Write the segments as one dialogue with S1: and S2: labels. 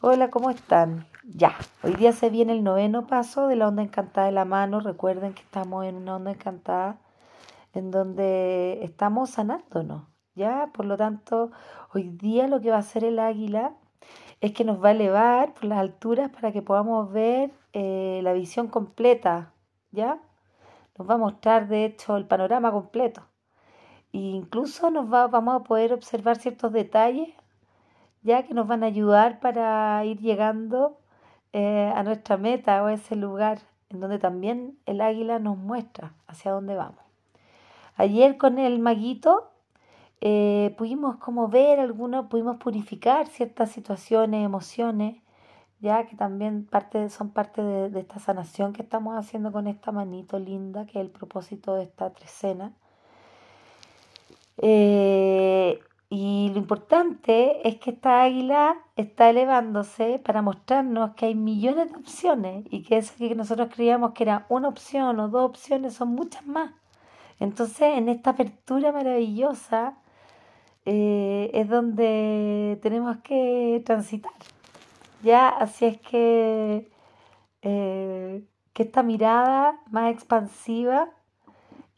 S1: Hola, ¿cómo están? Ya, hoy día se viene el noveno paso de la onda encantada de la mano. Recuerden que estamos en una onda encantada en donde estamos sanándonos, ¿ya? Por lo tanto, hoy día lo que va a hacer el águila es que nos va a elevar por las alturas para que podamos ver eh, la visión completa, ¿ya? Nos va a mostrar, de hecho, el panorama completo. E incluso nos va, vamos a poder observar ciertos detalles ya que nos van a ayudar para ir llegando eh, a nuestra meta o a ese lugar en donde también el águila nos muestra hacia dónde vamos. Ayer con el maguito eh, pudimos como ver algunos, pudimos purificar ciertas situaciones, emociones, ya que también parte, son parte de, esta sanación que estamos haciendo con esta manito linda, que es el propósito de esta trecena. Eh, y lo importante es que esta águila está elevándose para mostrarnos que hay millones de opciones y que eso que nosotros creíamos que era una opción o dos opciones son muchas más. Entonces, en esta apertura maravillosa eh, es donde tenemos que transitar. Ya, así es que, eh, que esta mirada más expansiva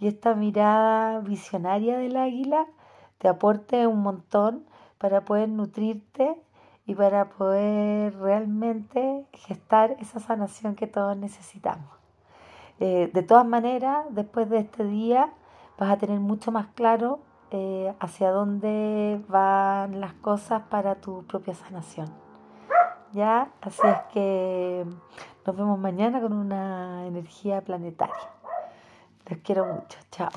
S1: y esta mirada visionaria del águila te aporte un montón para poder nutrirte y para poder realmente gestar esa sanación que todos necesitamos. Eh, de todas maneras, después de este día vas a tener mucho más claro eh, hacia dónde van las cosas para tu propia sanación. ¿Ya? Así es que nos vemos mañana con una energía planetaria. Les quiero mucho. Chao.